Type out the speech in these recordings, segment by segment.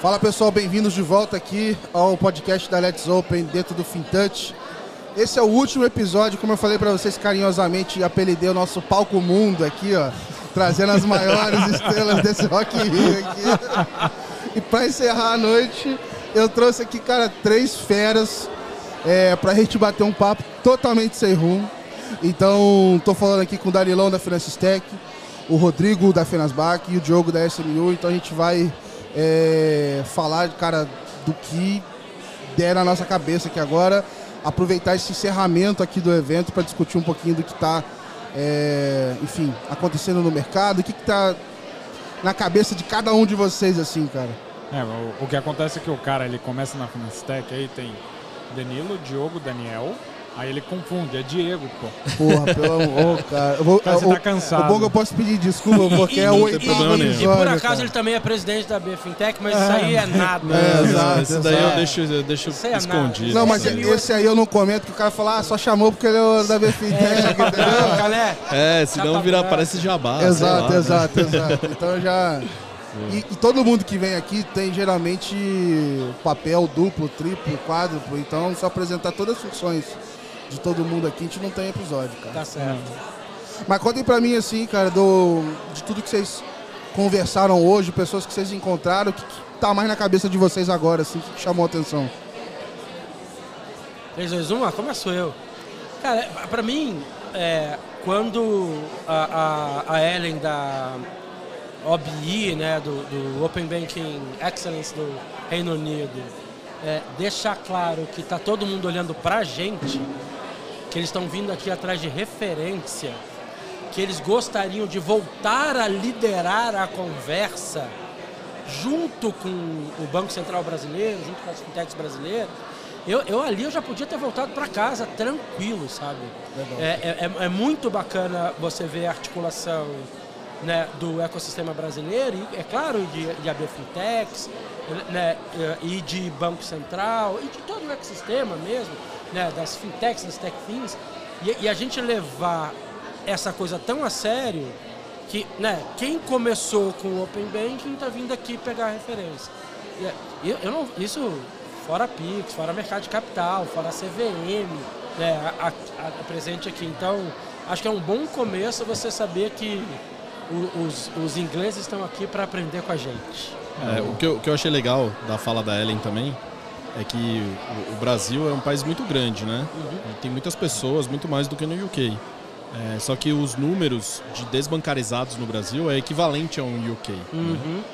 Fala pessoal, bem-vindos de volta aqui ao podcast da Let's Open dentro do FinTouch. Esse é o último episódio, como eu falei para vocês carinhosamente, apelidei o nosso palco mundo aqui, ó, trazendo as maiores estrelas desse Rock Rio aqui. E para encerrar a noite, eu trouxe aqui, cara, três feras é, para a gente bater um papo totalmente sem rumo. Então, tô falando aqui com o Darilão da Finances Tech, o Rodrigo da Fenasbac e o Diogo da SMU. Então a gente vai é, falar, cara, do que der na nossa cabeça aqui agora. Aproveitar esse encerramento aqui do evento para discutir um pouquinho do que está, é, enfim, acontecendo no mercado, o que está na cabeça de cada um de vocês, assim, cara. É, o, o, que acontece é que o cara ele começa na Finastec, aí tem Danilo, Diogo, Daniel, Aí ele confunde, é Diego, pô. Porra, pelo amor, cara. Eu vou, cara, você tá cansado. O bom que eu posso pedir desculpa, porque e, é o oitavo E por acaso cara. ele também é presidente da BFintech, mas é. isso aí é nada. É, exato. Esse daí eu deixo, eu deixo é escondido. Não, mas esse, esse aí eu não comento, que o cara fala, ah, só chamou porque ele é da BFintech, é, entendeu? É, senão virar, parece jabá. Exato, lá, exato, né? exato. Então já... E, e, todo mundo que vem aqui tem geralmente papel duplo, triplo, quádruplo, então só apresentar todas as funções de todo mundo aqui, a gente não tem episódio, cara. Tá certo. Mas contem pra mim, assim, cara, do, de tudo que vocês conversaram hoje, pessoas que vocês encontraram, o que, que tá mais na cabeça de vocês agora, assim, que chamou a atenção? 3, 2, 1, ah, começou eu. Cara, pra mim, é, quando a, a, a, Ellen da OBI, né, do, do Open Banking Excellence do Reino Unido, é, deixar claro que tá todo mundo olhando pra gente, que eles estão vindo aqui atrás de referência, que eles gostariam de voltar a liderar a conversa junto com o Banco Central Brasileiro, junto com as fintechs brasileiras, eu, eu ali eu já podia ter voltado para casa tranquilo, sabe? É, é, é, é, muito bacana você ver a articulação né, do ecossistema brasileiro, e é claro, de, de AB Fintechs, né, e de Banco Central, e de todo o ecossistema mesmo, né, das fintechs, das techfins, e, e a gente levar essa coisa tão a sério que né, quem começou com o Open Banking está vindo aqui pegar a referência. É, eu, eu não, isso fora Pix, fora mercado de capital, fora CVM, né, a, a, a presente aqui. Então, acho que é um bom começo você saber que o, os, os ingleses estão aqui para aprender com a gente. É, o, que eu, o que eu achei legal da fala da Ellen também é que o, Brasil é um país muito grande, né? Uhum. Tem muitas pessoas, muito mais do que no UK. É, só que os números de desbancarizados no Brasil é equivalente a um UK. Né? Uhum. Né?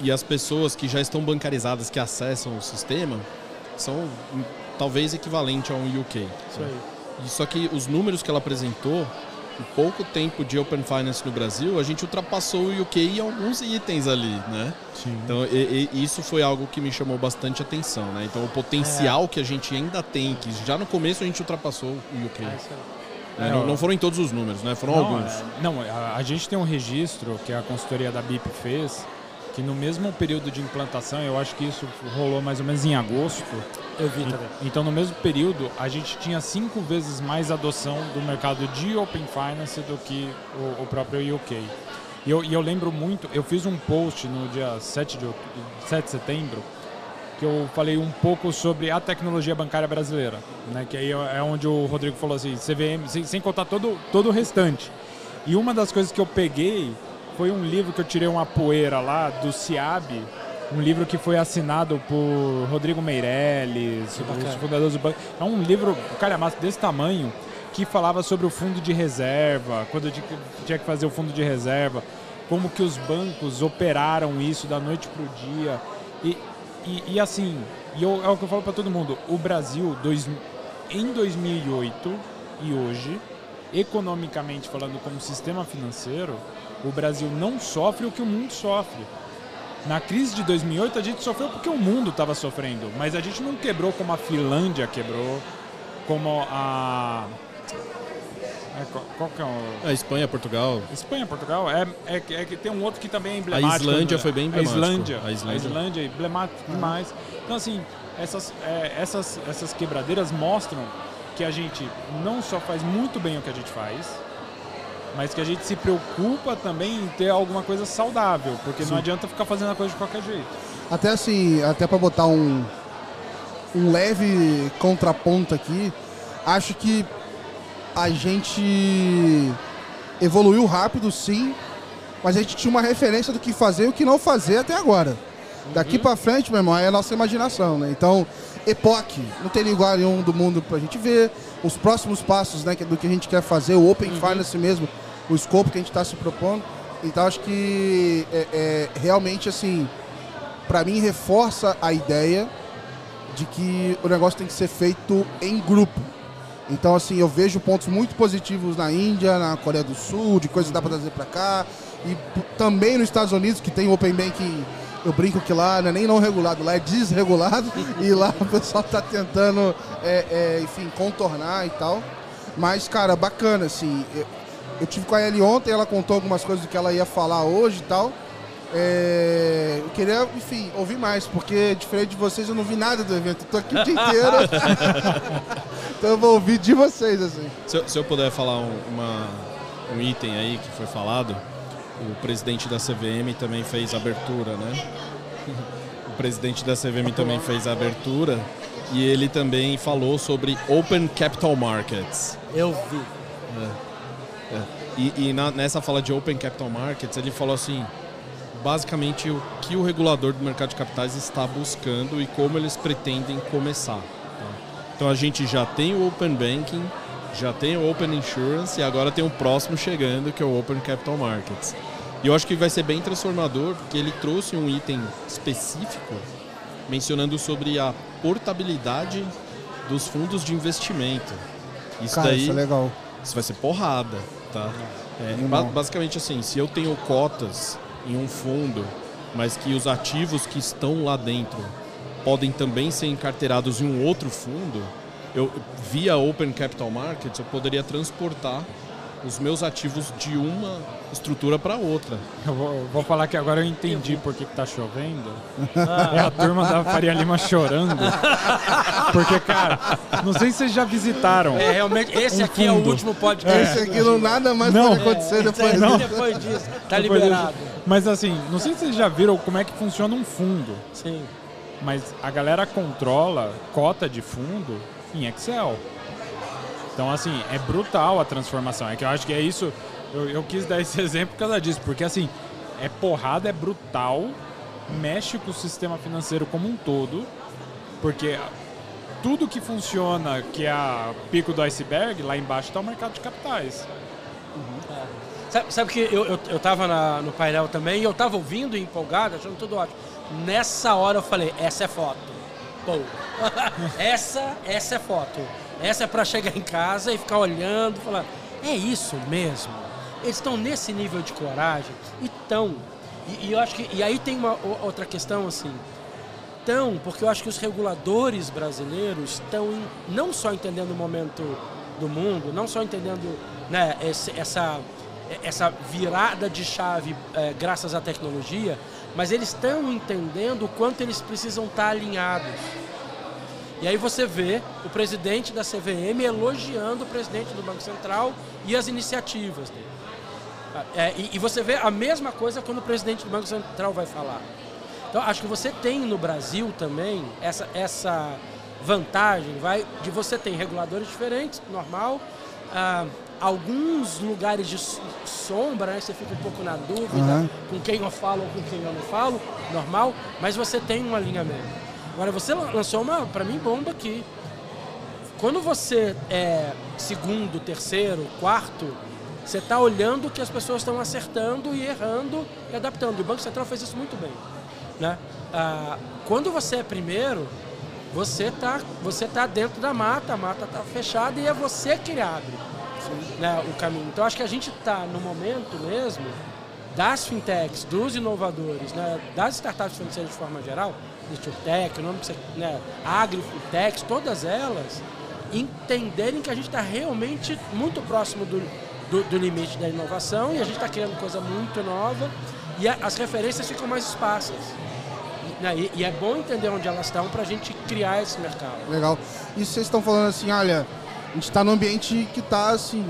E, e, as pessoas que já estão bancarizadas, que acessam o sistema, são hum, talvez equivalente a um UK. Isso aí. E só que os números que ela apresentou pouco tempo de Open Finance no Brasil, a gente ultrapassou o UK em alguns itens ali, né? Sim. Então, e, e, isso foi algo que me chamou bastante atenção, né? Então, o potencial é. que a gente ainda tem, que já no começo a gente ultrapassou o UK. É, é, não, não, foram em todos os números, né? Foram não, alguns. É, não, a, a, gente tem um registro que a consultoria da BIP fez, que no mesmo período de implantação, eu acho que isso rolou mais ou menos em agosto. Eu vi também. Então, no mesmo período, a gente tinha cinco vezes mais adoção do mercado de Open Finance do que o, o próprio UK. E eu, e eu, lembro muito, eu fiz um post no dia 7 de, 7 de setembro, que eu falei um pouco sobre a tecnologia bancária brasileira, né? que aí é onde o Rodrigo falou assim, CVM, sem, sem contar todo, todo o restante. E uma das coisas que eu peguei foi um livro que eu tirei uma poeira lá do CIAB, um livro que foi assinado por Rodrigo Meirelles, os fundadores do banco. É um livro, cara, massa desse tamanho, que falava sobre o fundo de reserva, quando tinha que fazer o fundo de reserva, como que os bancos operaram isso da noite para o dia. E, e, e, assim, e eu, é o que eu falo para todo mundo, o Brasil, dois, em 2008 e hoje, economicamente falando como sistema financeiro, o Brasil não sofre o que o mundo sofre. Na crise de 2008 a gente sofreu porque o mundo estava sofrendo, mas a gente não quebrou como a Finlândia quebrou, como a é, qual, que é o... A Espanha, Portugal. Espanha, Portugal. É, é, é que tem um outro que também é emblemático. A Islândia né? foi bem emblemático. A Islândia. A Islândia, a Islândia é emblemático uhum. demais. Então, assim, essas, é, essas, essas quebradeiras mostram que a gente não só faz muito bem o que a gente faz, mas que a gente se preocupa também em ter alguma coisa saudável, porque Sim. não adianta ficar fazendo a coisa de qualquer jeito. Até assim, até para botar um, um leve contraponto aqui, acho que a gente evoluiu rápido, sim, mas a gente tinha uma referência do que fazer e o que não fazer até agora. Daqui uhum. para frente, meu irmão, é a nossa imaginação, né? Então, Epoch, não tem igual nenhum do mundo pra gente ver. Os próximos passos, né, do que a gente quer fazer, o Open uhum. Finance mesmo, o escopo que a gente está se propondo. Então, acho que é, é realmente, assim, para mim, reforça a ideia de que o negócio tem que ser feito em grupo. Então, assim, eu vejo pontos muito positivos na Índia, na Coreia do Sul, de coisas que dá para trazer para cá. E também nos Estados Unidos, que tem Open Banking, eu brinco que lá não é nem não regulado, lá é desregulado. e lá o pessoal está tentando, é, é, enfim, contornar e tal. Mas, cara, bacana, assim. Eu, eu tive com a Ellie ontem, ela contou algumas coisas que ela ia falar hoje e tal. É, eu queria, enfim, ouvir mais, porque diferente de vocês eu não vi nada do evento. Estou aqui o dia inteiro. então eu vou ouvir de vocês, assim. Se, se eu puder falar um, uma, um item aí que foi falado, o presidente da CVM também fez abertura, né? O presidente da CVM também fez a abertura e ele também falou sobre Open Capital Markets. Eu vi. É, é. E, e na, nessa fala de Open Capital Markets, ele falou assim: basicamente o que o regulador do mercado de capitais está buscando e como eles pretendem começar. Tá? Então a gente já tem o Open Banking, já tem o Open Insurance e agora tem o próximo chegando que é o Open Capital Markets. E eu acho que vai ser bem transformador porque ele trouxe um item específico mencionando sobre a portabilidade dos fundos de investimento. Isso Cara, daí, isso é legal. Isso vai ser porrada, tá? É, basicamente assim, se eu tenho cotas em um fundo, mas que os ativos que estão lá dentro podem também ser encarteirados em um outro fundo, eu via Open Capital Markets eu poderia transportar os meus ativos de uma estrutura para outra. Eu vou, vou, falar que agora eu entendi por que, está chovendo. Ah. É a turma da Faria Lima chorando. Porque, cara, não sei se vocês já visitaram. É, realmente, esse um aqui fundo. é o último podcast. Esse aqui não nada mais não. pode acontecer é, depois, não. depois disso. Tá depois liberado. Disso. Mas assim, não sei se vocês já viram como é que funciona um fundo. Sim. Mas a galera controla cota de fundo em Excel. Então, assim, é brutal a transformação. É que eu acho que é isso. Eu, eu quis dar esse exemplo por causa disso, porque assim, é porrada, é brutal, mexe com o sistema financeiro como um todo, porque tudo que funciona, que é a pico do iceberg, lá embaixo está o mercado de capitais. Uhum. É. Sabe, sabe, que eu, eu, eu tava na, no painel também e eu tava ouvindo e empolgado, achando tudo ótimo. Nessa hora eu falei, essa é foto. Pô, essa, essa é foto. Essa é para chegar em casa e ficar olhando, falar, é isso mesmo? Eles estão nesse nível de coragem? E estão. E, e, eu acho que. E aí tem uma outra questão assim. Estão, porque eu acho que os reguladores brasileiros estão não só entendendo o momento do mundo, não só entendendo né, esse, essa, essa virada de chave é, graças à tecnologia, mas eles estão entendendo o quanto eles precisam estar alinhados. E aí você vê o presidente da CVM elogiando o presidente do Banco Central e as iniciativas dele. É, e, e, você vê a mesma coisa quando o presidente do Banco Central vai falar. Então, acho que você tem no Brasil também essa, essa vantagem vai, de você ter reguladores diferentes, normal. Ah, alguns lugares de sombra, né, você fica um pouco na dúvida uhum. com quem eu falo ou com quem eu não falo, normal, mas você tem um alinhamento. Agora, você lançou uma, para mim, bomba aqui. Quando você é segundo, terceiro, quarto, você está olhando o que as pessoas estão acertando e errando e adaptando. E o Banco Central fez isso muito bem. Né? Ah, quando você é primeiro, você está você tá dentro da mata, a mata está fechada e é você que abre né, o caminho. Então acho que a gente está no momento mesmo das fintechs, dos inovadores, né, das startups financeiras de forma geral, Tech, o nome que você, né, Agrifutech, todas elas entenderem que a gente está realmente muito próximo do, do, do, limite da inovação e a gente está criando coisa muito nova e a, as referências ficam mais esparsas. Né? E, e, é bom entender onde elas estão para a gente criar esse mercado. Legal. E vocês estão falando assim, olha, a gente está num ambiente que está assim,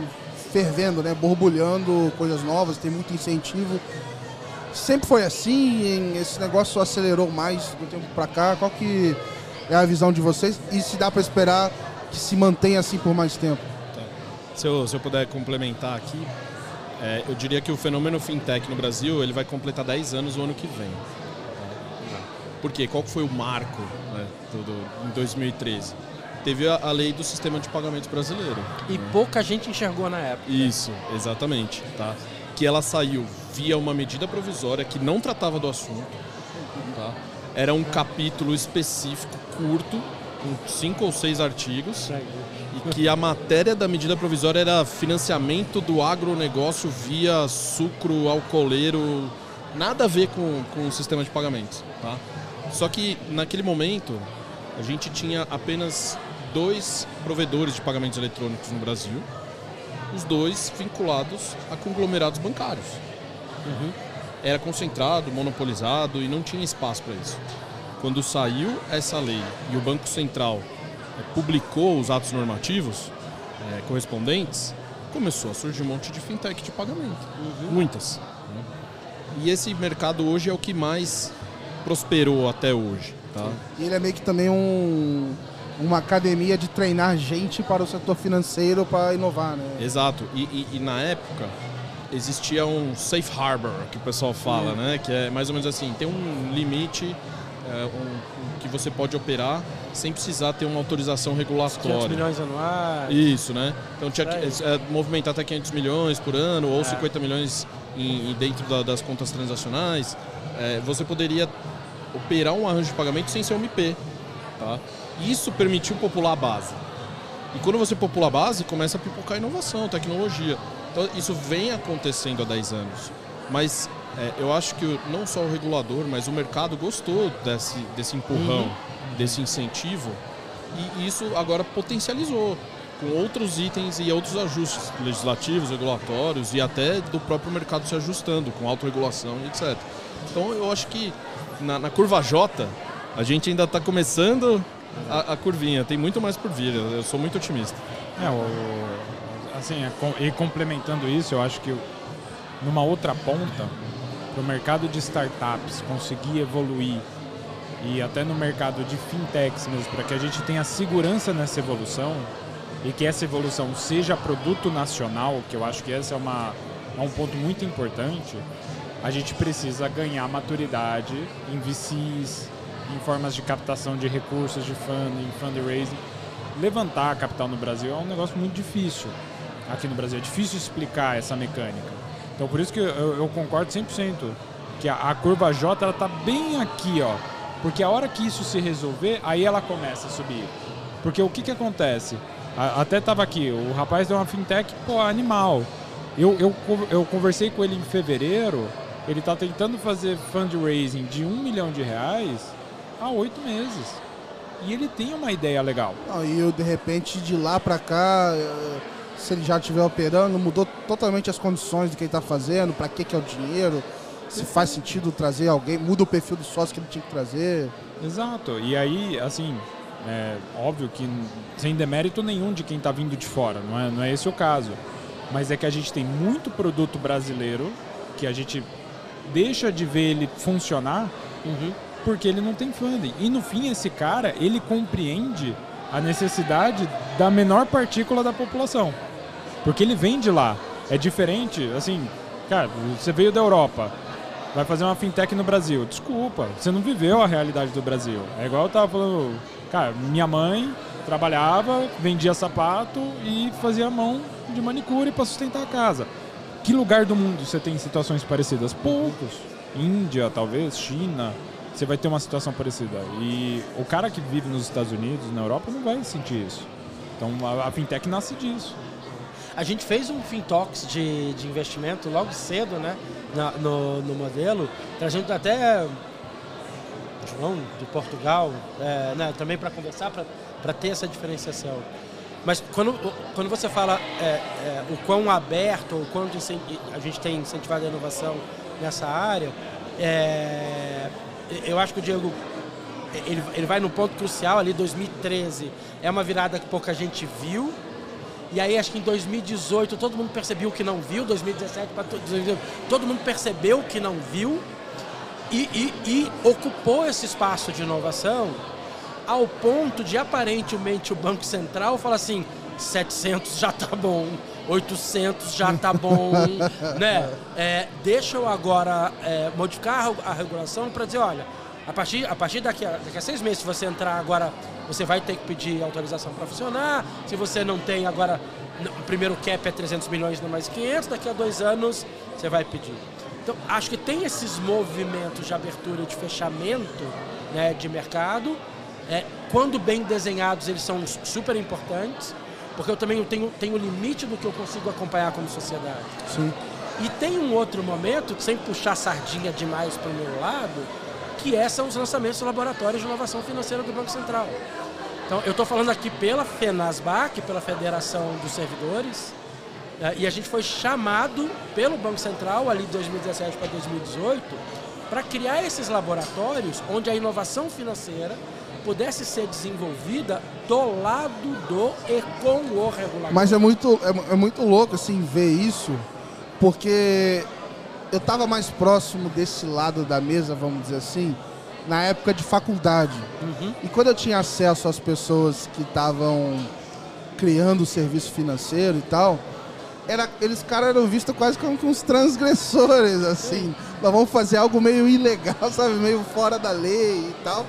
fervendo, né? borbulhando coisas novas, tem muito incentivo. Sempre foi assim? Esse negócio só acelerou mais do tempo para cá? Qual que é a visão de vocês? E se dá para esperar que se mantenha assim por mais tempo? Tá. Se, eu, se eu puder complementar aqui, é, eu diria que o fenômeno fintech no Brasil ele vai completar 10 anos o ano que vem. Por quê? Qual foi o marco né, do, do, em 2013? Teve a, a, lei do sistema de pagamentos brasileiro. E né? pouca gente enxergou na época. Isso, exatamente. Tá? Que ela saiu via uma medida provisória que não tratava do assunto. Tá? Era um capítulo específico, curto, com cinco ou seis artigos. E que a matéria da medida provisória era financiamento do agronegócio via sucro alcooleiro. Nada a ver com, com o sistema de pagamentos. Tá? Só que naquele momento a gente tinha apenas dois provedores de pagamentos eletrônicos no Brasil, os dois vinculados a conglomerados bancários. Uhum. Era concentrado, monopolizado e não tinha espaço para isso. Quando saiu essa lei e o Banco Central eh, publicou os atos normativos é, correspondentes, começou a surgir um monte de fintech de pagamento. Uhum. Muitas. Né? E esse mercado hoje é o que mais prosperou até hoje. Tá? E ele é meio que também um, uma academia de treinar gente para o setor financeiro para inovar, né? Exato. E, e, e, na época existia um safe harbor, que o pessoal fala, né? Que é mais ou menos assim, tem um limite é, um, que você pode operar sem precisar ter uma autorização regulatória. 500 milhões anuais. Isso, né? Então tinha que é, movimentar até 500 milhões por ano ou é. 50 milhões em, dentro da, das contas transacionais. Você poderia operar um arranjo de pagamento sem ser um IP. Tá? Isso permitiu popular a base. E quando você popula a base, começa a pipocar inovação, tecnologia. Então isso vem acontecendo há 10 anos. Mas é, eu acho que não só o regulador, mas o mercado gostou desse, desse empurrão, uhum. desse incentivo. E isso agora potencializou com outros itens e outros ajustes legislativos, regulatórios e até do próprio mercado se ajustando, com autorregulação e etc. Então eu acho que na, na curva J, a gente ainda está começando a, a, curvinha. Tem muito mais por vir. Eu, sou muito otimista. É, o, assim, é e complementando isso, eu acho que numa outra ponta, para o mercado de startups conseguir evoluir e até no mercado de fintechs mesmo, para que a gente tenha segurança nessa evolução e que essa evolução seja produto nacional, que eu acho que esse é, uma, é um ponto muito importante, a gente precisa ganhar maturidade em VCs, em formas de captação de recursos, de funding, fundraising. Levantar capital no Brasil é um negócio muito difícil. Aqui no Brasil é difícil explicar essa mecânica. Então por isso que eu, eu concordo 100% que a, a curva J ela tá bem aqui, ó. Porque a hora que isso se resolver, aí ela começa a subir. Porque o que que acontece? A, até tava aqui, o rapaz deu uma fintech, pô, animal. Eu, eu, eu conversei com ele em fevereiro, ele está tentando fazer fundraising de um milhão de reais há oito meses. E ele tem uma ideia legal. Não, e eu, de repente, de lá para cá, eh, se ele já estiver operando, mudou totalmente as condições do que ele está fazendo, para que, que é o dinheiro, se faz sentido trazer alguém, muda o perfil do sócio que ele tinha que trazer. Exato. E aí, assim, é óbvio que sem demérito nenhum de quem está vindo de fora, não é, não é esse o caso. Mas é que a gente tem muito produto brasileiro que a gente deixa de ver ele funcionar uhum. porque ele não tem funding. E no fim, esse cara, ele compreende a necessidade da menor partícula da população. Porque ele vem de lá. É diferente, assim, cara, você veio da Europa, vai fazer uma fintech no Brasil. Desculpa, você não viveu a realidade do Brasil. É igual eu tava falando, cara, minha mãe trabalhava, vendia sapato e fazia mão de manicure para sustentar a casa. Que lugar do mundo você tem situações parecidas? Poucos. Índia, talvez, China. Você vai ter uma situação parecida. E o cara que vive nos Estados Unidos, na Europa, não vai sentir isso. Então a, a fintech nasce disso. A gente fez um Fintox de, de investimento logo cedo, né? Na, no, no modelo, trazendo até João de Portugal, é, né, também para conversar, para ter essa diferenciação. Mas quando, quando você fala é, é, o quão aberto, o quanto a gente tem incentivado a inovação nessa área, é, eu acho que o Diego ele, ele vai no ponto crucial ali, 2013. É uma virada que pouca gente viu E aí acho que em 2018 todo mundo percebeu que não viu, 2017 para 2018, todo mundo percebeu que não viu e, e, e ocupou esse espaço de inovação ao ponto de aparentemente o Banco Central falar assim, 700 já tá bom, 800 já tá bom, né? É, deixa eu agora é, modificar a regulação para dizer, olha, a partir, a partir daqui, a, daqui a seis meses, se você entrar agora, você vai ter que pedir autorização para funcionar. Se você não tem agora, o primeiro cap é 300 milhões, não mais 500, daqui a dois anos você vai pedir. Então, acho que tem esses movimentos de abertura e de fechamento né, de mercado. É, quando bem desenhados, eles são super importantes, porque eu também tenho, tenho limite do que eu consigo acompanhar como sociedade. Sim. E tem um outro momento, sem puxar sardinha demais para o meu lado, que é, são os lançamentos laboratórios de inovação financeira do Banco Central. Então, eu estou falando aqui pela FENASBAC, pela Federação dos Servidores, né, e a gente foi chamado pelo Banco Central, ali de 2017 para 2018, para criar esses laboratórios onde a inovação financeira pudesse ser desenvolvida do lado do e com o regulador. Mas é muito, é, é muito louco assim ver isso, porque eu estava mais próximo desse lado da mesa, vamos dizer assim, na época de faculdade. Uhum. E quando eu tinha acesso às pessoas que estavam criando o serviço financeiro e tal, era, eles caras eram vistos quase como uns transgressores, assim. Nós vamos fazer algo meio ilegal, sabe? Meio fora da lei e tal.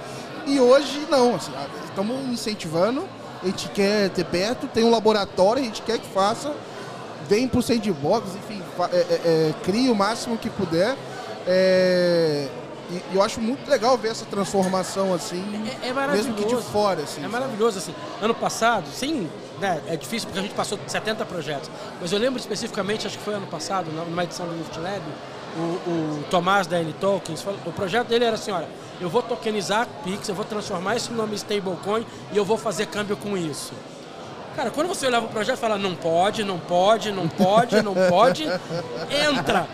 E hoje não, assim, estamos incentivando, a gente quer ter perto, tem um laboratório, a gente quer que faça, vem pro sandbox, enfim, é, é, é, crie o máximo que puder. É, e eu acho muito legal ver essa transformação assim, é, é mesmo que de fora. Assim, é maravilhoso assim. Ano passado, sim, né, é difícil porque a gente passou 70 projetos, mas eu lembro especificamente, acho que foi ano passado, numa edição do Lift Lab, o, o Tomás da N Tokens, o projeto dele era assim, olha, eu vou tokenizar Pix, eu vou transformar esse nome stablecoin e eu vou fazer câmbio com isso. Cara, quando você olhava o projeto e fala, não pode, não pode, não pode, não pode, entra.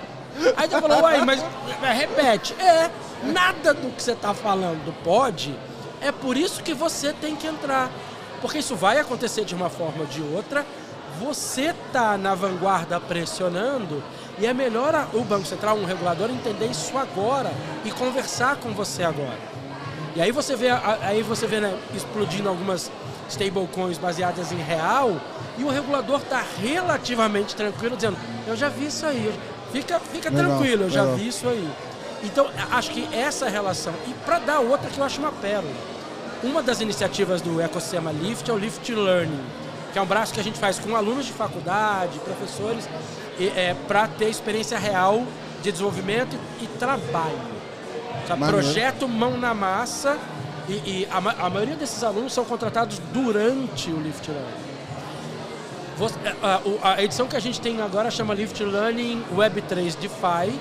Aí você falou, uai, mas repete. É, nada do que você está falando pode, é por isso que você tem que entrar. Porque isso vai acontecer de uma forma ou de outra, você está na vanguarda pressionando e é melhor o Banco Central, um regulador, entender isso agora e conversar com você agora. E aí você vê, aí você vê né, explodindo algumas stablecoins baseadas em real e o regulador está relativamente tranquilo, dizendo: Eu já vi isso aí, fica, fica legal, tranquilo, eu legal. já vi isso aí. Então, acho que essa relação. E para dar outra que eu acho uma pérola. Uma das iniciativas do ecossistema Lift é o Lift Learning, que é um braço que a gente faz com alunos de faculdade, professores, é, para ter experiência real de desenvolvimento e, e trabalho. Projeto mão na massa e, e a, a, maioria desses alunos são contratados durante o Lift Learning. É, a, a, edição que a gente tem agora chama Lift Learning Web 3 DeFi.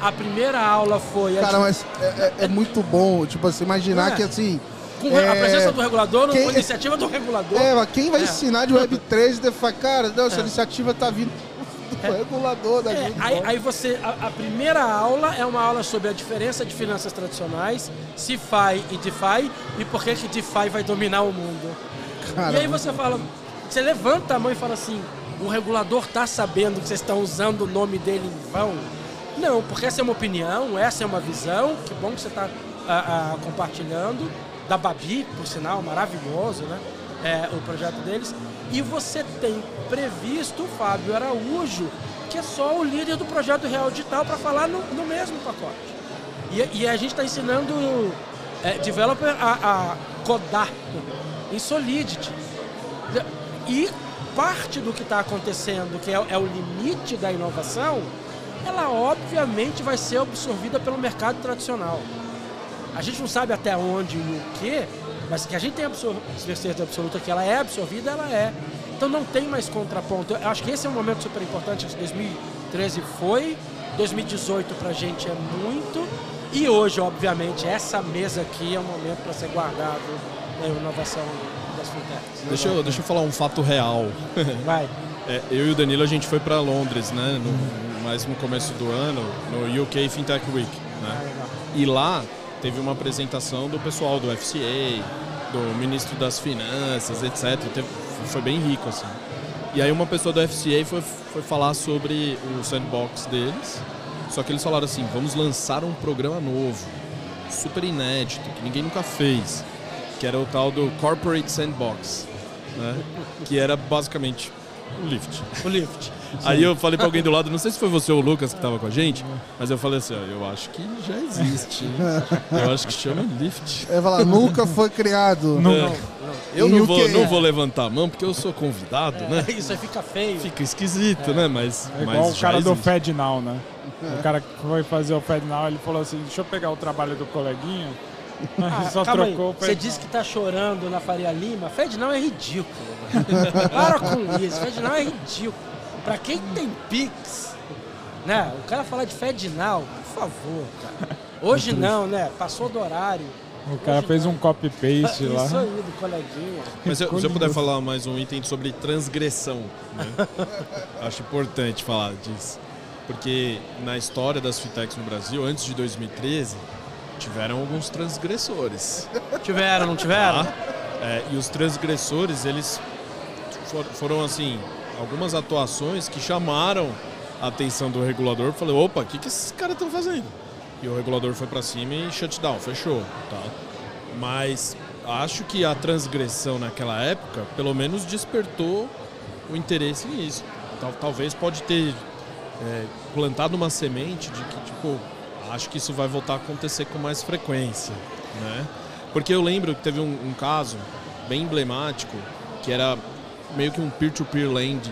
A primeira aula foi. Cara, mas é, é, é, muito bom, tipo assim, imaginar é. que assim. Com a presença do regulador, quem, a iniciativa do regulador. É, quem vai ensinar de Web 3 DeFi? Cara, não, essa iniciativa tá vindo é. Regulador da é, gente. Aí, aí, você, a, a, primeira aula é uma aula sobre a diferença de finanças tradicionais, CeFi e DeFi, e por que que DeFi vai dominar o mundo. Caramba. E aí você fala, você levanta a mão e fala assim, o regulador está sabendo que vocês estão usando o nome dele em vão? Não, porque essa é uma opinião, essa é uma visão, que bom que você está compartilhando, da Babi, por sinal, maravilhoso, né? É, o projeto deles. E você tem previsto o Fábio Araújo, que é só o líder do projeto Real Digital, para falar no, no, mesmo pacote. E, e a gente está ensinando é, developer a, a codar em Solidity. E parte do que está acontecendo, que é, é o limite da inovação, ela obviamente vai ser absorvida pelo mercado tradicional. A gente não sabe até onde e o que, mas que a gente tem certeza absoluta que ela é absorvida, ela é. Então não tem mais contraponto. Eu acho que esse é um momento super importante. 2013 foi, 2018 para a gente é muito. E hoje, obviamente, essa mesa aqui é um momento para ser guardado na inovação das fintechs. Deixa eu, deixa eu falar um fato real. Vai. É, eu e o Danilo, a gente foi para Londres, né? No, mais no começo do ano, no UK Fintech Week. Né? Ah, e lá teve uma apresentação do pessoal do FCA, do ministro das Finanças, etc. Teve, foi bem rico, assim. E aí uma pessoa do FCA foi, foi falar sobre o sandbox deles, só que eles falaram assim, vamos lançar um programa novo, super inédito, que ninguém nunca fez, que era o tal do Corporate Sandbox, né? que era basicamente o Lift. O Lift. Aí eu falei pra alguém do lado, não sei se foi você ou o Lucas que tava com a gente, mas eu falei assim, ó, eu acho que já existe. eu acho que chama Lift. É falar, nunca foi criado. Não, É. Eu E não o vou, não é? vou levantar a mão porque eu sou convidado, né? Isso aí fica feio. Fica esquisito, né? Mas, É mas igual o já cara do existe. FedNow, né? O cara que foi fazer o FedNow, ele falou assim, deixa eu pegar o trabalho do coleguinha. Ah, só trocou Você disse que tá chorando na Faria Lima. Fed não é ridículo. Para com isso. Fed não é ridículo. Pra quem tem Pix, né? O cara falar de FedNow, por favor, cara. Hoje não, né? Passou do horário. O cara fez um copy-paste lá. Isso aí, do coleguinha. Mas se, eu- se eu puder falar mais um item sobre transgressão, né? acho importante falar disso. Porque na história das fintechs no Brasil, antes de 2013, tiveram alguns transgressores. Tiveram, não tiveram? Tá? É, e os transgressores, eles for- foram assim, algumas atuações que chamaram a atenção do regulador. Falei, opa, o que, que esses caras estão fazendo? E o regulador foi para cima e shutdown, fechou. Tá? Mas acho que a transgressão naquela época, pelo menos despertou o interesse nisso. Tal- talvez pode ter é, plantado uma semente de que, tipo, acho que isso vai voltar a acontecer com mais frequência, né? Porque eu lembro que teve um, um caso bem emblemático, que era meio que um peer-to-peer lending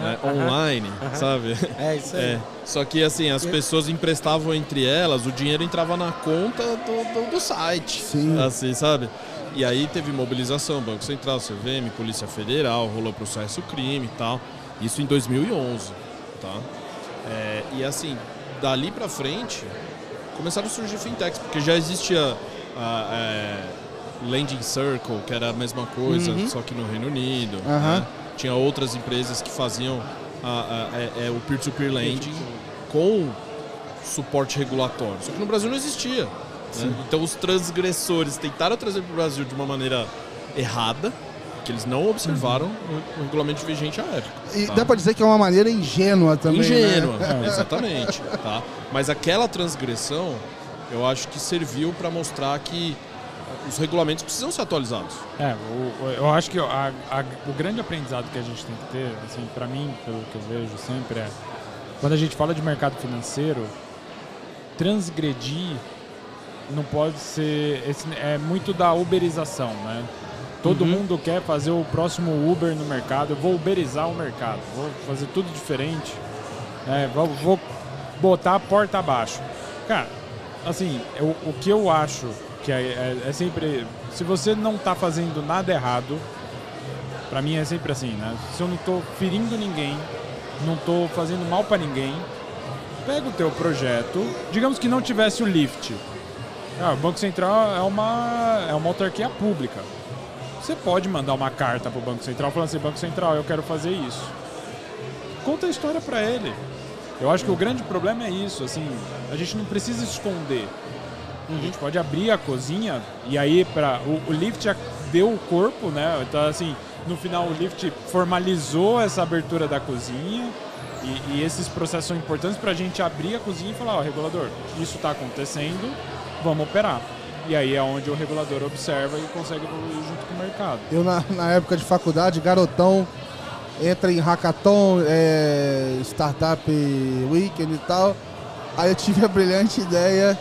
né, online, sabe? É isso aí. É, só que assim, as pessoas emprestavam entre elas, o dinheiro entrava na conta do, do, do site. Sim. Assim, sabe? E aí teve mobilização, Banco Central, CVM, Polícia Federal, rolou processo crime e tal. Isso em 2011, tá? É, e assim, dali pra frente, começaram a surgir fintechs, porque já existia a, é, Lending Circle, que era a mesma coisa, Uhum. só que no Reino Unido. Aham. né? Tinha outras empresas que faziam a- a- é- é o peer-to-peer lending com suporte regulatório. Só que no Brasil não existia. né? Então os transgressores tentaram trazer para o Brasil de uma maneira errada, que eles não observaram o, o regulamento vigente à época. E tá? dá pra dizer que é uma maneira ingênua também. Ingênua, Né? exatamente. Tá? Mas aquela transgressão, eu acho que serviu para mostrar que os regulamentos precisam ser atualizados. É, o- eu acho que a- a- o grande aprendizado que a gente tem que ter, assim, para mim, pelo que eu vejo sempre, é quando a gente fala de mercado financeiro, transgredir não pode ser. esse- é muito da uberização, né? Todo mundo quer fazer o próximo Uber no mercado. Eu vou uberizar o mercado, vou fazer tudo diferente. É, vou, vou botar a porta abaixo. Cara, assim, eu- o que eu acho que é, é- é sempre. Se você não tá fazendo nada errado, pra mim é sempre assim, né? Se eu não tô ferindo ninguém, não tô fazendo mal pra ninguém, pega o teu projeto. Digamos que não tivesse o lift. Ah, o Banco Central é uma, é uma autarquia pública. Você pode mandar uma carta pro Banco Central falando assim, Banco Central, eu quero fazer isso. Conta a história pra ele. Eu acho que o grande problema é isso, assim, a gente não precisa esconder. A gente pode abrir a cozinha e aí para o, o lift deu o corpo, né? Então assim, no final o lift formalizou essa abertura da cozinha e, e esses processos são importantes para a gente abrir a cozinha e falar, ó, regulador, isso está acontecendo, vamos operar. E aí é onde o regulador observa e consegue evoluir junto com o mercado. Eu, na, na época de faculdade, garotão, entra em hackathon, é, startup weekend e tal. Aí eu tive a brilhante ideia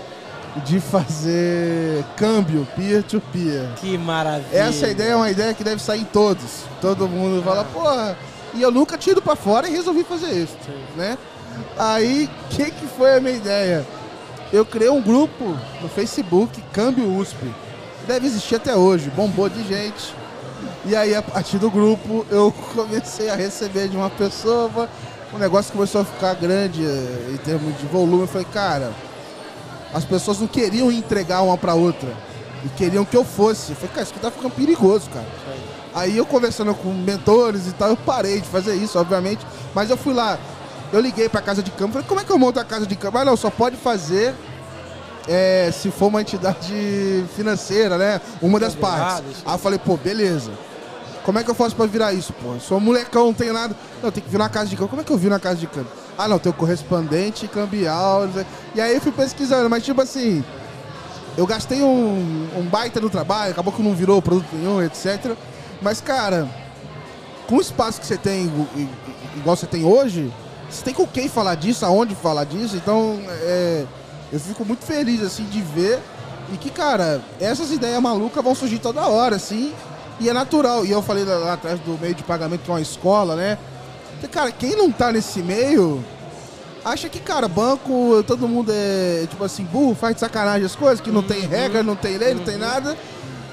de fazer câmbio peer-to-peer. Que maravilha. Essa ideia é uma ideia que deve sair em todos. Todo mundo fala, porra. E eu nunca tinha ido pra fora e resolvi fazer isso, né? Aí, o que, que foi a minha ideia? Eu criei um grupo no Facebook, Câmbio USP. Deve existir até hoje, bombou de gente. E aí, a partir do grupo, eu comecei a receber de uma pessoa. O negócio começou a ficar grande eh, em termos de volume. Eu falei, cara, as pessoas não queriam entregar uma pra outra. E queriam que eu fosse. Eu falei, cara, isso aqui tá ficando perigoso, cara. Aí eu conversando com mentores e tal, eu parei de fazer isso, obviamente. Mas eu fui lá, eu liguei pra casa de câmbio, falei, como é que eu monto a casa de câmbio? Ah, não, só pode fazer é, se for uma entidade financeira, né? Uma das partes. Aí eu falei, pô, beleza. Como é que eu faço pra virar isso, pô? Eu sou molecão, não tenho nada. Não, tem que vir na casa de câmbio. Como é que eu vi na casa de câmbio? Ah, não, tem o correspondente cambial. não sei. E aí eu fui pesquisando, mas tipo assim, eu gastei um, um baita no trabalho, acabou que não virou produto nenhum, etc. Mas, cara, com o espaço que você tem, igual você tem hoje, você tem com quem falar disso, aonde falar disso. Então, é, eu fico muito feliz, assim, de ver. E que, cara, essas ideias malucas vão surgir toda hora, assim. E é natural. E eu falei lá, lá atrás do meio de pagamento, que é uma escola, né? Porque, cara, quem não tá nesse meio acha que, cara, banco, todo mundo é, tipo assim, burro, faz de sacanagem as coisas, que não tem regra, não tem lei, não tem nada.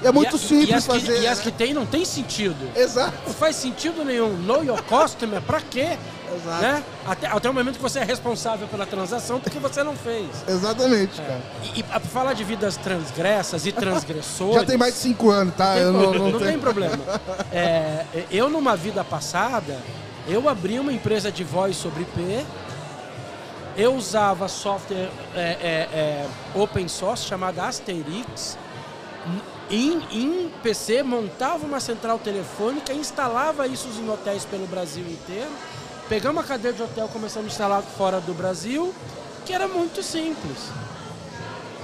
É muito E simples e as que, fazer. E as que tem não tem sentido. Exato. Não faz sentido nenhum. Know your customer, pra quê? Exato. Né? Até, até o momento que você é responsável pela transação porque você não fez. Exatamente, cara. E, e pra falar de vidas transgressas e transgressores. Já tem mais de cinco anos, tá? Tem Eu não, não, não tem tenho- problema. É, eu, numa vida passada, eu abri uma empresa de voz sobre IP. Eu usava software é, é, é, open source chamado Asterix. Em, em PC, montava uma central telefônica, instalava isso em hotéis pelo Brasil inteiro. Pegamos uma cadeia de hotel, começamos a instalar fora do Brasil, que era muito simples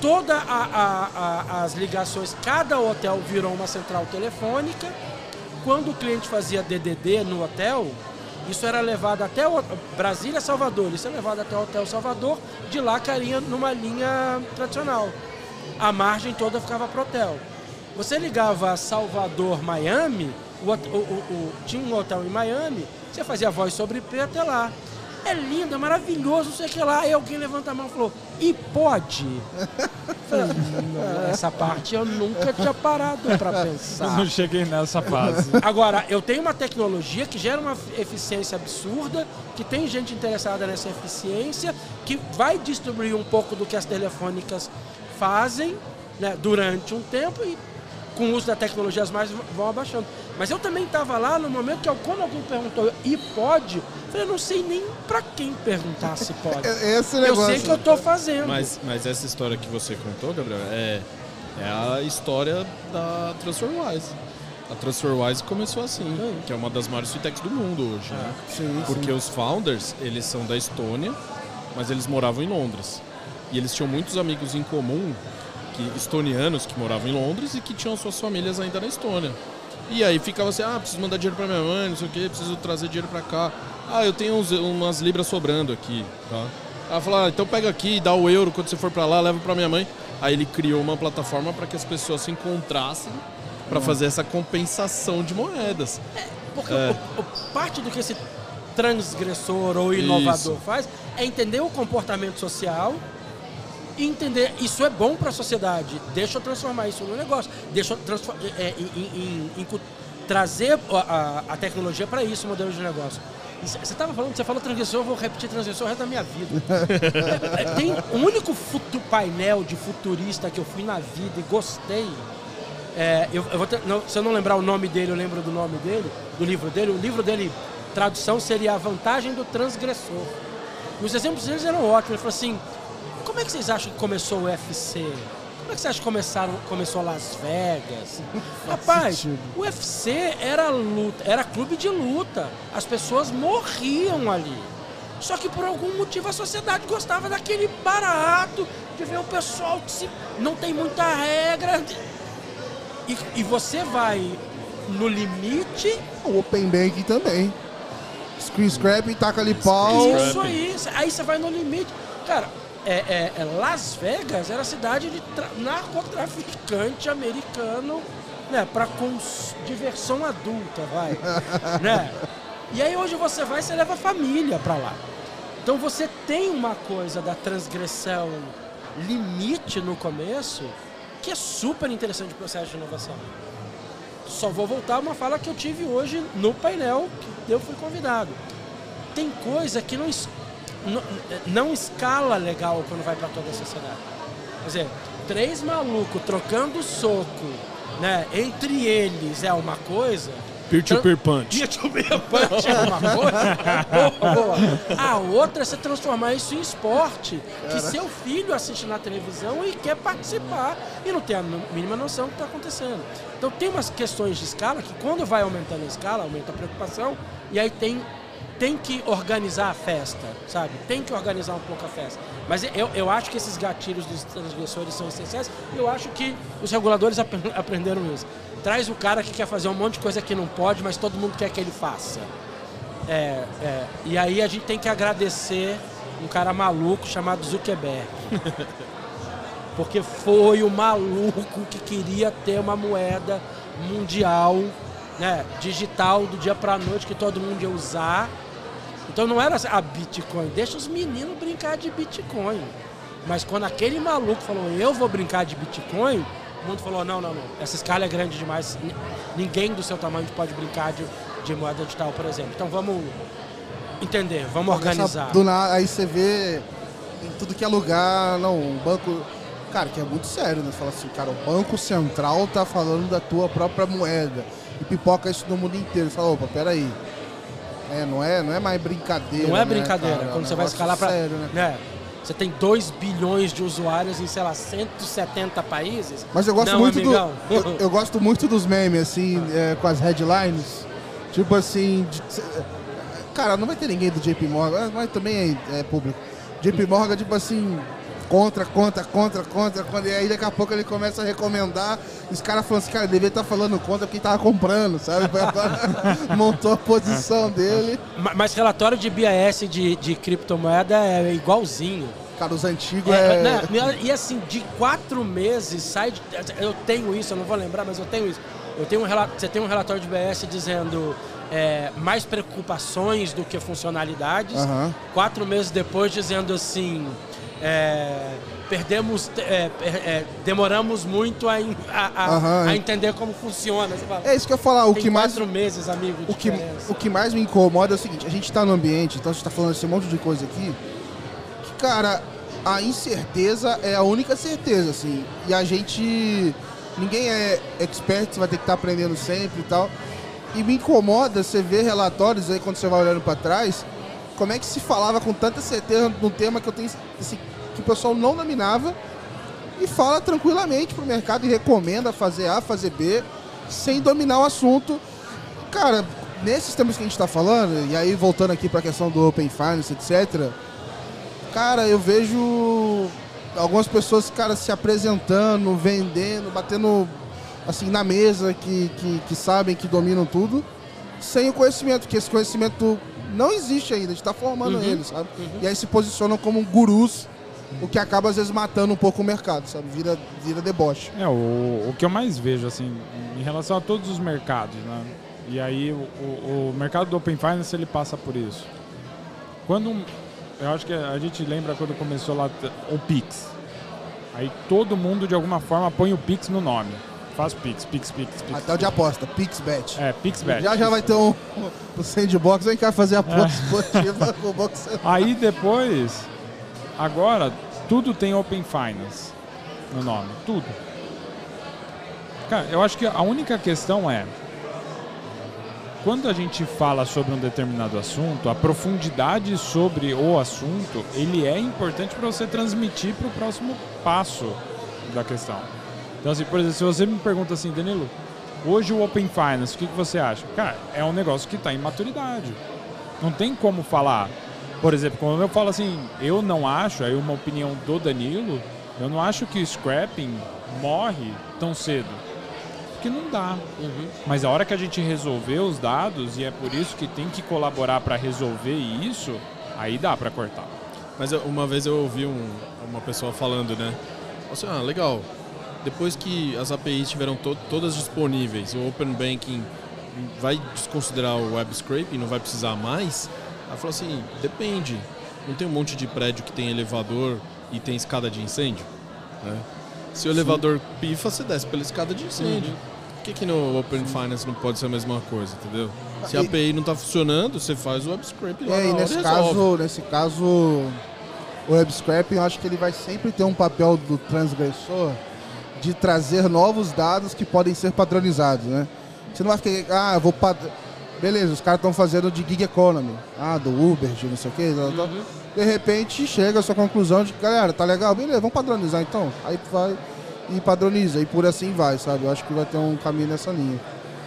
toda a- a- a- as ligações, cada hotel virou uma central telefônica. Quando o cliente fazia DDD no hotel, isso era levado até o Brasília, Salvador, isso é levado até o Hotel Salvador, de lá caía numa linha tradicional. A margem toda ficava pro hotel. Você ligava a Salvador, Miami, o o- o- tinha um hotel em Miami, você fazia voz sobre IP até lá. É lindo, é maravilhoso, não sei o que lá. Aí alguém levanta a mão e falou, e pode? Falei, "Não, essa parte eu nunca tinha parado para Eu pensar. não cheguei nessa fase. Agora, eu tenho uma tecnologia que gera uma eficiência absurda, que tem gente interessada nessa eficiência, que vai distribuir um pouco do que as telefônicas fazem né, durante um tempo e com o uso da tecnologia as mais vão abaixando. Mas eu também estava lá no momento que quando alguém perguntou, e pode? Eu falei, eu não sei nem para quem perguntar se pode. É- Esse Eu sei que eu estou fazendo. Mas, mas essa história que você contou, Gabriel, é, é a história da TransferWise. A TransferWise começou assim, que é uma das maiores fintechs do mundo hoje. né? Sim, Porque os founders, eles são da Estônia, mas eles moravam em Londres. E eles tinham muitos amigos em comum, que, estonianos que moravam em Londres e que tinham suas famílias ainda na Estônia. E aí ficava assim, ah, preciso mandar dinheiro pra minha mãe, não sei o que, preciso trazer dinheiro pra cá. Ah, eu tenho uns- umas libras sobrando aqui, tá? Ela falou, ah, então pega aqui, dá o euro quando você for pra lá, leva pra minha mãe. Aí ele criou uma plataforma para que as pessoas se encontrassem para fazer essa compensação de moedas. Porque É. o- o- parte do que esse transgressor ou inovador Isso. faz é entender o comportamento social e entender isso é bom para a sociedade. Deixa eu transformar isso no negócio. Deixa eu é, é, em- em- em- trazer a, a- a tecnologia para isso, o modelo de negócio. Você estava falando, você falou transgressor, eu vou repetir transgressor o resto da minha vida. É, é, Tem o único futu- painel de futurista que eu fui na vida e gostei. É, eu, eu ter- não- se eu não lembrar o nome dele, eu lembro do nome dele, do livro dele. O livro dele, tradução, seria A Vantagem do Transgressor. E os exemplos deles eram ótimos. Ele falou assim: como é que vocês acham que começou o UFC? Como é que vocês acham que começaram, começou Las Vegas? Rapaz, o UFC era luta, era clube de luta. As pessoas morriam ali. Só que por algum motivo a sociedade gostava daquele barato, de ver o pessoal que se, não tem muita regra. E, e você vai no limite, O Open Banking também. Screen scrapping, taca ali pau. isso aí. Aí você vai no limite. Cara, é, é- é Las Vegas era cidade de tra- narcotraficante americano, né? Cons- diversão adulta, vai. né? E aí hoje você vai e você leva a família pra lá. Então você tem uma coisa da transgressão limite no começo que é super interessante no processo de inovação. Só vou voltar a uma fala que eu tive hoje no painel que eu fui convidado. Tem coisa que não, não, escala legal quando vai para toda a sociedade. Quer dizer, três malucos trocando soco, né? Entre eles é uma coisa, Peer-to-peer punch. Peer-to-peer punch é uma coisa. boa, boa. A outra é você transformar isso em esporte. Que seu filho assiste na televisão e quer participar. E não tem a mínima noção do que está acontecendo. Então tem umas questões de escala que quando vai aumentando a escala, aumenta a preocupação. E aí tem tem que organizar a festa, sabe? Tem que organizar um pouco a festa. Mas eu, eu acho que esses gatilhos dos transgressores são essenciais e eu acho que os reguladores ap aprenderam isso. Traz o cara que quer fazer um monte de coisa que não pode, mas todo mundo quer que ele faça. É, é, e aí a gente tem que agradecer um cara maluco chamado Zuckerberg. Porque foi o maluco que queria ter uma moeda mundial, né, digital, do dia para noite, que todo mundo ia usar então não era assim, a ah, Bitcoin, deixa os meninos brincar de Bitcoin. Mas quando aquele maluco falou, eu vou brincar de Bitcoin, o mundo falou, não, não, não, essa escala é grande demais, ninguém do seu tamanho pode brincar de, de moeda digital, por exemplo. Então vamos entender, vamos organizar. Do nada, aí você vê em tudo que é lugar, não, um banco. Cara, que é muito sério, né? Fala assim, cara, o Banco Central tá falando da tua própria moeda. E pipoca isso no mundo inteiro. Fala, opa, peraí. É, não é, não é mais brincadeira. Não é né, brincadeira. Né, Quando é você vai escalar para. Sério, né? né? Você tem 2 bilhões de usuários em, sei lá, 170 países. Mas eu gosto não, muito amigão. do. Eu, eu, gosto muito dos memes, assim, é, com as headlines. Tipo assim. De, cara, não vai ter ninguém do JP Morgan, mas também é, é público. JP Morgan, tipo assim, contra, contra, contra, contra, contra. E aí daqui a pouco ele começa a recomendar. Os caras falam assim, cara, devia estar tá falando contra porque tava comprando, sabe? montou a posição dele. Mas relatório de BAS de, de criptomoeda é igualzinho. Cara, os antigos é. é... Né, e assim, de quatro meses sai. De, eu tenho isso, eu não vou lembrar, mas eu tenho isso. Eu tenho um, você tem um relatório de BS dizendo é, mais preocupações do que funcionalidades. Uhum. Quatro meses depois dizendo assim é, perdemos, é, é, demoramos muito a, a, uhum. a, entender como funciona. Fala, é isso que eu ia falar. O que mais, meses, amigo. O que, o que mais me incomoda é o seguinte: a gente está no ambiente, então a gente está falando esse monte de coisa aqui. Que, cara, a incerteza é a única certeza, assim. E a gente. Ninguém é expert, você vai ter que estar tá aprendendo sempre e tal. E me incomoda você ver relatórios aí quando você vai olhando para trás como é que se falava com tanta certeza num tema que eu tenho assim, que o pessoal não dominava e fala tranquilamente pro mercado e recomenda fazer A, fazer B, sem dominar o assunto. Cara, nesses temas que a gente está falando, e aí voltando aqui para a questão do Open Finance, etc., cara, eu vejo algumas pessoas, cara, se apresentando, vendendo, batendo assim na mesa, que, que, que sabem, que dominam tudo, sem o conhecimento, que esse conhecimento não existe ainda, a gente está formando uhum. eles, sabe? Uhum. E aí se posicionam como gurus, o que acaba às vezes matando um pouco o mercado, sabe? Vira, vira deboche. É, o, o que eu mais vejo, assim, em relação a todos os mercados, né? E aí o, o, mercado do Open Finance ele passa por isso. Quando eu acho que a gente lembra quando começou lá o Pix. Aí todo mundo de alguma forma põe o Pix no nome. Faz Pix, Pix, Pix, Pix. Até o de aposta, PixBet. É, PixBet. Já já vai ter um, um sandbox, vem cá fazer aposta é. esportiva com o. Aí depois, agora, tudo tem Open Finance no nome, tudo. Cara, eu acho que a única questão é, quando a gente fala sobre um determinado assunto, a profundidade sobre o assunto, ele é importante para você transmitir para o próximo passo da questão. Então, assim, por exemplo, se você me pergunta assim, Danilo, hoje o Open Finance, o que, que você acha? Cara, é um negócio que está em maturidade. Não tem como falar. Por exemplo, quando eu falo assim, eu não acho, aí uma opinião do Danilo, eu não acho que o scrapping morre tão cedo. Porque não dá. Uhum. Mas a hora que a gente resolver os dados, e é por isso que tem que colaborar para resolver isso, aí dá para cortar. Mas uma vez eu ouvi um, uma pessoa falando, né? Assim, ah, legal, depois que as APIs estiveram to todas disponíveis, o Open Banking vai desconsiderar o web scraping, não vai precisar mais? Ela falou assim, depende. Não tem um monte de prédio que tem elevador e tem escada de incêndio? Né? Se o Sim. elevador pifa, você desce pela escada de incêndio. Uhum. Por que, que no Open Finance não pode ser a mesma coisa, entendeu? Se a API não está funcionando, você faz o web scraping lá é, e nesse caso, nesse caso, o web scraping, eu acho que ele vai sempre ter um papel do transgressor de trazer novos dados que podem ser padronizados, né? Você não vai ficar, ah, eu vou pad... Beleza, os caras estão fazendo de gig economy. Ah, do Uber, de não sei o quê. tal. De repente chega a sua conclusão de que, galera, tá legal, beleza, vamos padronizar então. Aí vai e padroniza, e por assim vai, sabe? Eu acho que vai ter um caminho nessa linha.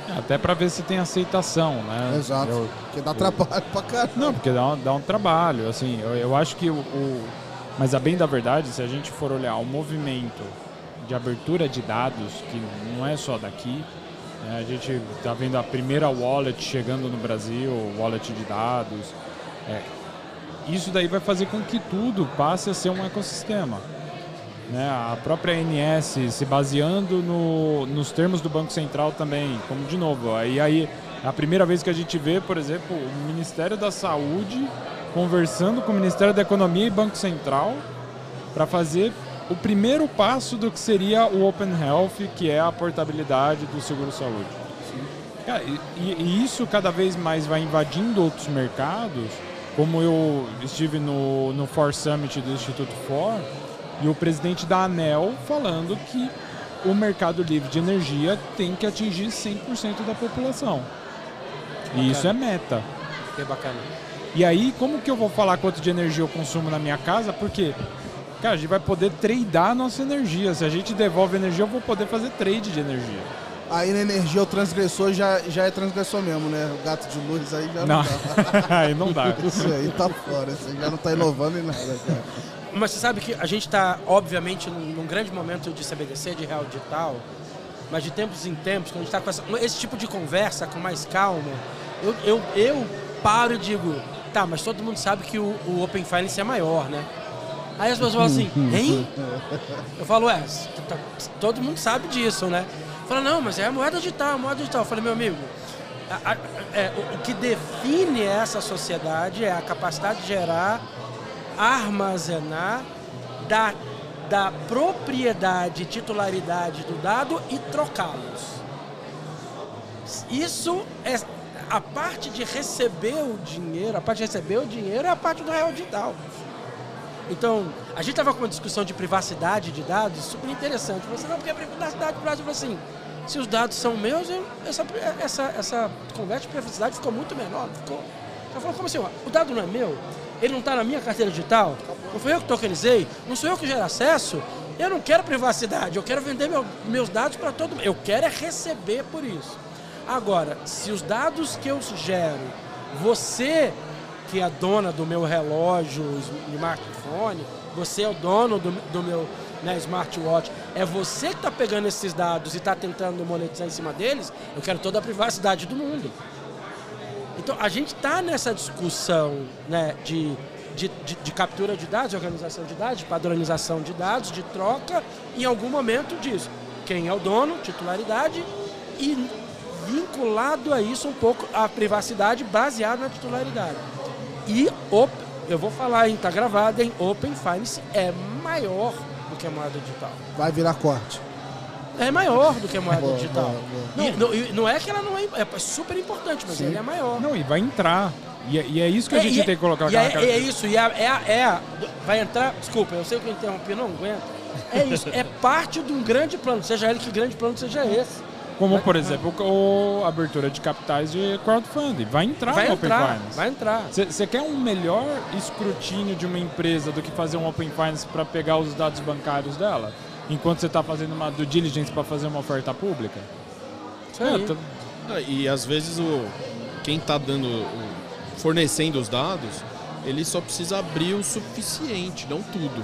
É, Até para ver se tem aceitação, né? Exato. Eu- Porque dá trabalho pra caramba. Não, porque dá um, dá um trabalho, assim, eu, eu acho que o, o- Mas a bem da verdade, se a gente for olhar o movimento de abertura de dados, que não é só daqui, a gente está vendo a primeira wallet chegando no Brasil, wallet de dados. é, isso daí vai fazer com que tudo passe a ser um ecossistema. né? A própria ANS se baseando no- nos termos do Banco Central também, como de novo, aí, aí é a primeira vez que a gente vê, por exemplo, o Ministério da Saúde conversando com o Ministério da Economia e Banco Central para fazer o primeiro passo do que seria o Open Health, que é a portabilidade do seguro-saúde. E, e isso cada vez mais vai invadindo outros mercados, como eu estive no, no For Summit do Instituto For, e o presidente da ANEL falando que o mercado livre de energia tem que atingir 100% da população. E isso é meta. Que bacana. E aí, como que eu vou falar quanto de energia eu consumo na minha casa? Porque, cara, a gente vai poder tradear a nossa energia. Se a gente devolve energia, eu vou poder fazer trade de energia. Aí na energia o transgressor já, já é transgressor mesmo, né? O gato de luz aí já não, Não, dá. aí não dá. Isso aí tá fora, você já não tá inovando em nada, cara. Mas você sabe que a gente está, obviamente, num, num grande momento de CBDC, de real digital, mas de tempos em tempos, quando a gente está com essa- esse tipo de conversa com mais calma, eu, eu, eu paro e digo, tá, mas todo mundo sabe que o, o Open Finance é maior, né? Aí as pessoas falam assim, hein? Eu falo, tá- todo mundo sabe disso, né? Fala, não, mas é a moeda digital, a moeda digital. Eu falei, meu amigo, a- a- é, o, que define essa sociedade é a capacidade de gerar, armazenar, da, da propriedade titularidade do dado e trocá-los. Isso é a parte de receber o dinheiro, a parte de receber o dinheiro é a parte do real digital. Então, a gente estava com uma discussão de privacidade de dados super interessante. Você assim, não, porque a privacidade do Brasil, assim, se os dados são meus, eu- essa, essa, essa conversa de privacidade ficou muito menor. Ficou, ela falou, como assim? O dado não é meu? Ele não está na minha carteira digital? Não foi eu que tokenizei? Não sou eu que gero acesso? Eu não quero privacidade, eu quero vender meu- meus dados para todo mundo. Eu quero é receber por isso. Agora, se os dados que eu gero, você que é dona do meu relógio, smartphone, você é o dono do, do meu né, smartwatch, é você que está pegando esses dados e está tentando monetizar em cima deles, eu quero toda a privacidade do mundo. Então, a gente está nessa discussão né, de, de, de, de captura de dados, de organização de dados, de padronização de dados, de troca, em algum momento disso. Quem é o dono, titularidade, e vinculado a isso um pouco a privacidade baseada na titularidade. E op, eu vou falar, está gravado, em Open Finance é maior do que a moeda digital. Vai virar corte. É maior do que a moeda Boa, digital. boa, boa. E não, e não é que ela não é, é super importante, mas Sim. ele é maior. Não, e vai entrar. E, é- e é isso que a É, gente e é- tem que colocar e na é, cara. é isso, e é, é, a- é a- vai entrar, desculpa, eu sei que eu interrompi, não aguento. É isso, é parte de um grande plano, seja ele que grande plano seja esse. Como, por exemplo, o, a abertura de capitais de crowdfunding. Vai entrar Vai no Open entrar, Finance. vai entrar. Você quer um melhor escrutínio de uma empresa do que fazer um Open Finance para pegar os dados bancários dela? Enquanto você está fazendo uma due diligence para fazer uma oferta pública? Isso aí. É, tá- Ah, E às vezes o quem está dando, o- fornecendo os dados, ele só precisa abrir o suficiente, não tudo.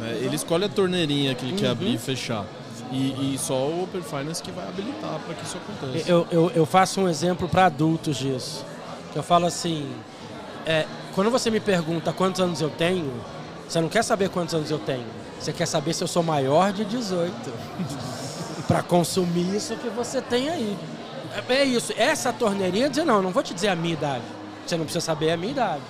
né? Ele escolhe a torneirinha que ele quer abrir e fechar. E, e só o Open Finance que vai habilitar para que isso aconteça. Eu, eu, eu faço um exemplo para adultos disso. Que eu falo assim, é, quando você me pergunta quantos anos eu tenho, você não quer saber quantos anos eu tenho. Você quer saber se eu sou maior de 18. para consumir isso que você tem aí. É, é isso. Essa torneirinha dizer, não, não vou te dizer a minha idade. Você não precisa saber a minha idade.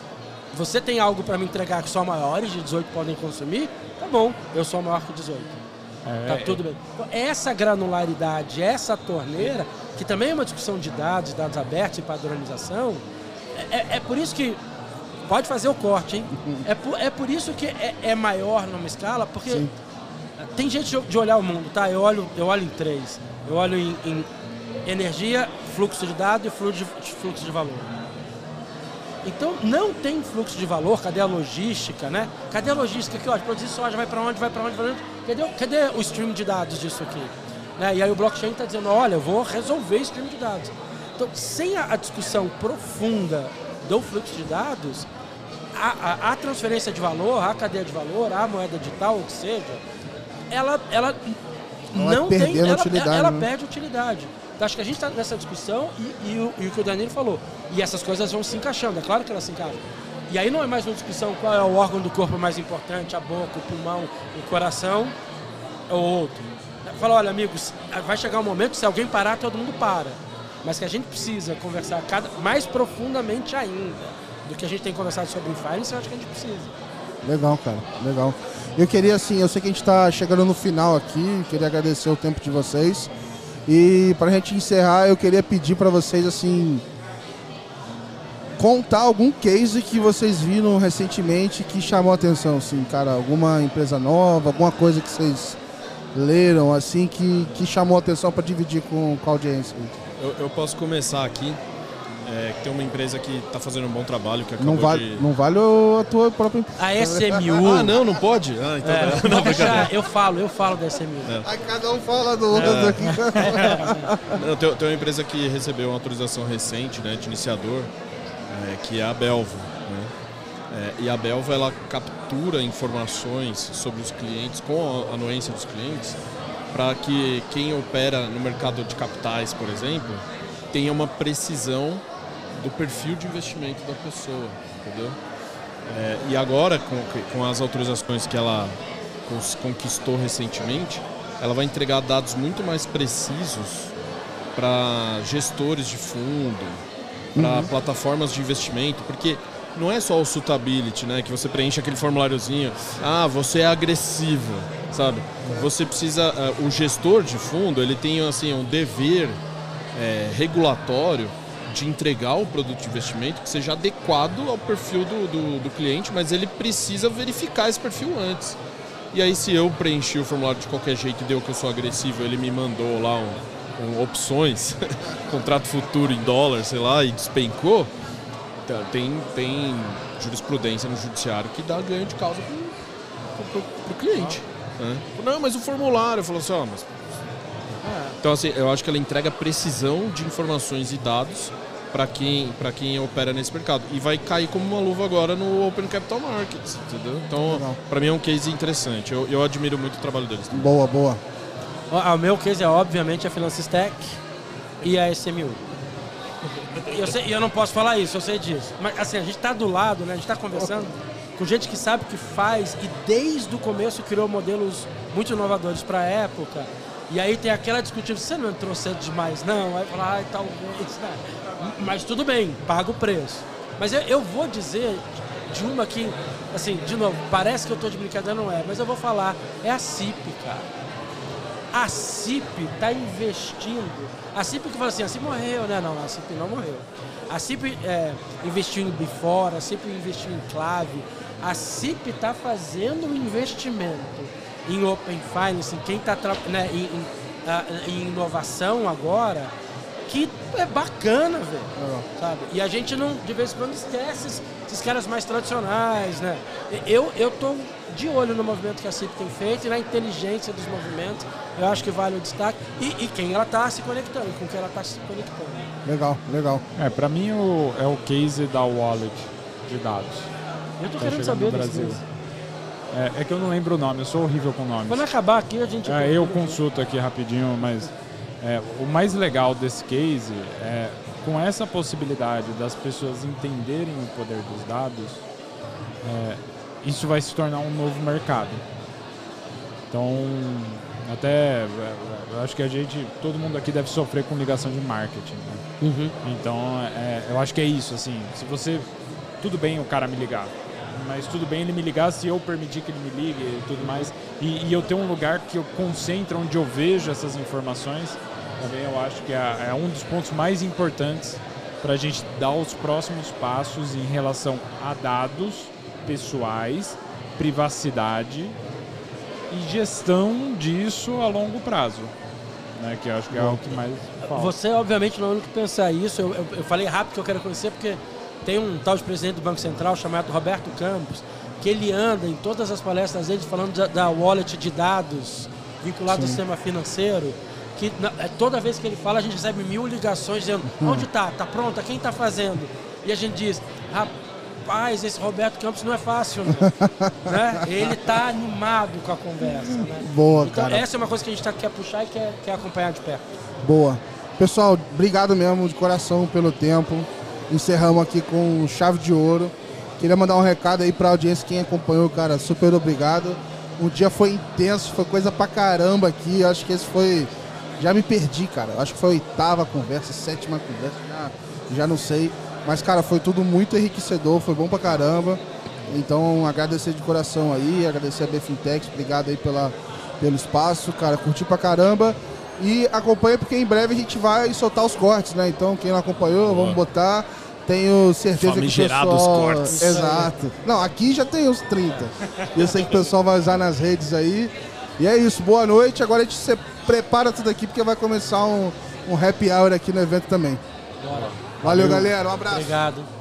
Você tem algo para me entregar que só maiores de 18 podem consumir? Tá bom, eu sou maior que 18. É, Tá tudo bem. Essa granularidade, essa torneira, que também é uma discussão de dados, dados abertos e padronização, é, é- é por isso que. Pode fazer o corte, hein? É por, é por isso que é, é maior numa escala, porque tem jeito de- de olhar o mundo, tá? Eu olho, eu olho em três. Eu olho em, em energia, fluxo de dado e fluxo de, fluxo de valor. Então não tem fluxo de valor, cadê a logística, né? Cadê a logística aqui, ó, produzir soja vai para onde, vai para onde, vai para onde? Cadê, cadê o stream de dados disso aqui? Né? E aí o blockchain está dizendo, olha, eu vou resolver stream de dados. Então, sem a, a discussão profunda do fluxo de dados, a, a, a, transferência de valor, a cadeia de valor, a moeda digital, o que seja, ela, ela não tem. Ela, utilidade, ela, né? perde utilidade. Então, acho que a gente está nessa discussão e, e, o, e, o, que o Danilo falou. E essas coisas vão se encaixando, é claro que elas se encaixam. E aí não é mais uma discussão qual é o órgão do corpo mais importante, a boca, o pulmão, o coração ou outro. Fala, olha, amigos, vai chegar um momento que se alguém parar, todo mundo para. Mas que a gente precisa conversar cada, mais profundamente ainda do que a gente tem conversado sobre finance, eu acho que a gente precisa. Legal, cara, legal. Eu queria, assim, eu sei que a gente está chegando no final aqui, queria agradecer o tempo de vocês. E para a gente encerrar, eu queria pedir para vocês, assim, contar algum case que vocês viram recentemente que chamou a atenção, assim, cara, alguma empresa nova, alguma coisa que vocês leram, assim, que, que chamou a atenção para dividir com, com a audiência. Eu, eu posso começar aqui é, tem uma empresa que está fazendo um bom trabalho que acabou não vale, de... Não vale a tua própria empresa. A SMU. ah, não, não pode? Ah, então é, não, não deixar, eu falo, eu falo da SMU. É. Aí cada um fala do outro é. aqui. não, tem, tem, uma empresa que recebeu uma autorização recente né, de iniciador, é, que é a Belvo. Né? É, e a Belvo ela captura informações sobre os clientes com a anuência dos clientes para que quem opera no mercado de capitais, por exemplo, tenha uma precisão do perfil de investimento da pessoa, entendeu? É, e agora, com, com as autorizações que ela conquistou recentemente, ela vai entregar dados muito mais precisos para gestores de fundo, para uhum. plataformas de investimento, porque não é só o suitability, né, que você preenche aquele formuláriozinho, ah, você é agressivo, sabe? Você precisa, uh, o gestor de fundo, ele tem assim um dever é, regulatório de entregar o produto de investimento que seja adequado ao perfil do, do, do, cliente, mas ele precisa verificar esse perfil antes. E aí, se eu preenchi o formulário de qualquer jeito e deu que eu sou agressivo, ele me mandou lá um, um opções, contrato futuro em dólar, sei lá, e despencou, então, tem, tem jurisprudência no judiciário que dá ganho de causa para o cliente. Né? Não, mas o formulário, falou assim, ó, mas então, assim, eu acho que ela entrega precisão de informações e dados para quem, quem opera nesse mercado. E vai cair como uma luva agora no Open Capital Markets, entendeu? Então, para mim é um case interessante. Eu, eu admiro muito o trabalho deles. Boa, boa. O meu case é, obviamente, a Finance Stack e a SMU. Eu, sei, eu não posso falar isso, eu sei disso. Mas, assim, a gente está do lado, né? A gente está conversando com gente que sabe o que faz e desde o começo criou modelos muito inovadores para a época e aí tem aquela discussão, você não entrou cedo demais, não? Aí fala, ai, talvez, né? Mas tudo bem, paga o preço. Mas eu, eu vou dizer de uma que, assim, de novo, parece que eu estou de brincadeira, não é, mas eu vou falar, é a CIP, cara. A CIP está investindo. A CIP que fala assim, a CIP morreu, né? Não, a CIP não morreu. A CIP é, investiu em Before, a CIP investiu em Clave. A CIP está fazendo um investimento em Open Finance, em quem está né, em, em, em, inovação agora, que é bacana, velho. Sabe? E a gente não, de vez em quando, esquece esses, esses caras mais tradicionais, né? Eu, eu tô de olho no movimento que a CIP tem feito e na inteligência dos movimentos. Eu acho que vale o destaque. E, e quem ela está se conectando, com quem ela está se conectando. Legal, legal. É, para mim o, é o case da wallet de dados. Eu tô tá querendo saber desse Brasil. É, é, que eu não lembro o nome, eu sou horrível com nomes. Quando acabar aqui a gente. É, eu consulto aqui rapidinho, mas é, o mais legal desse case é com essa possibilidade das pessoas entenderem o poder dos dados, é, isso vai se tornar um novo mercado. Então, até eu acho que a gente, todo mundo aqui deve sofrer com ligação de marketing. Né? Uhum. Então, é, eu acho que é isso. Assim, se você, tudo bem o cara me ligar, mas tudo bem ele me ligar se eu permitir que ele me ligue e tudo mais. E, e eu ter um lugar que eu concentro, onde eu vejo essas informações, também eu acho que é, é um dos pontos mais importantes para a gente dar os próximos passos em relação a dados pessoais, privacidade e gestão disso a longo prazo. Né, que eu acho que é o que mais. falta. Você, obviamente, não é o único que pensar isso. Eu, eu, eu falei rápido que eu quero conhecer porque tem um tal de presidente do Banco Central chamado Roberto Campos, que ele anda em todas as palestras dele falando da, da wallet de dados vinculado ao sistema financeiro. Que é, toda vez que ele fala, a gente recebe mil ligações dizendo: onde tá? Tá pronta? Quem tá fazendo? E a gente diz: rapaz, esse Roberto Campos não é fácil, né? Ele tá animado com a conversa. Né? Boa, então, cara. essa é uma coisa que a gente tá, quer puxar e quer, quer acompanhar de perto. Boa. Pessoal, obrigado mesmo de coração pelo tempo. Encerramos aqui com chave de ouro. Queria mandar um recado aí pra audiência, quem acompanhou, cara, super obrigado. O dia foi intenso, foi coisa pra caramba aqui. Acho que esse foi. Já me perdi, cara. Acho que foi a oitava conversa, sétima conversa, já, já não sei. Mas, cara, foi tudo muito enriquecedor, foi bom pra caramba. Então, agradecer de coração aí, agradecer a Bfintex, obrigado aí pela, pelo espaço, cara, curti pra caramba. E acompanha porque em breve a gente vai soltar os cortes, né? Então, quem não acompanhou, vamos botar. Tenho certeza que o pessoal... cortes. Exato. Não, aqui já tem uns 30. E eu sei que o pessoal vai usar nas redes aí. E é isso, boa noite. Agora a gente se prepara tudo aqui porque vai começar um, um happy hour aqui no evento também. Bora. Valeu, galera. Um abraço. Obrigado.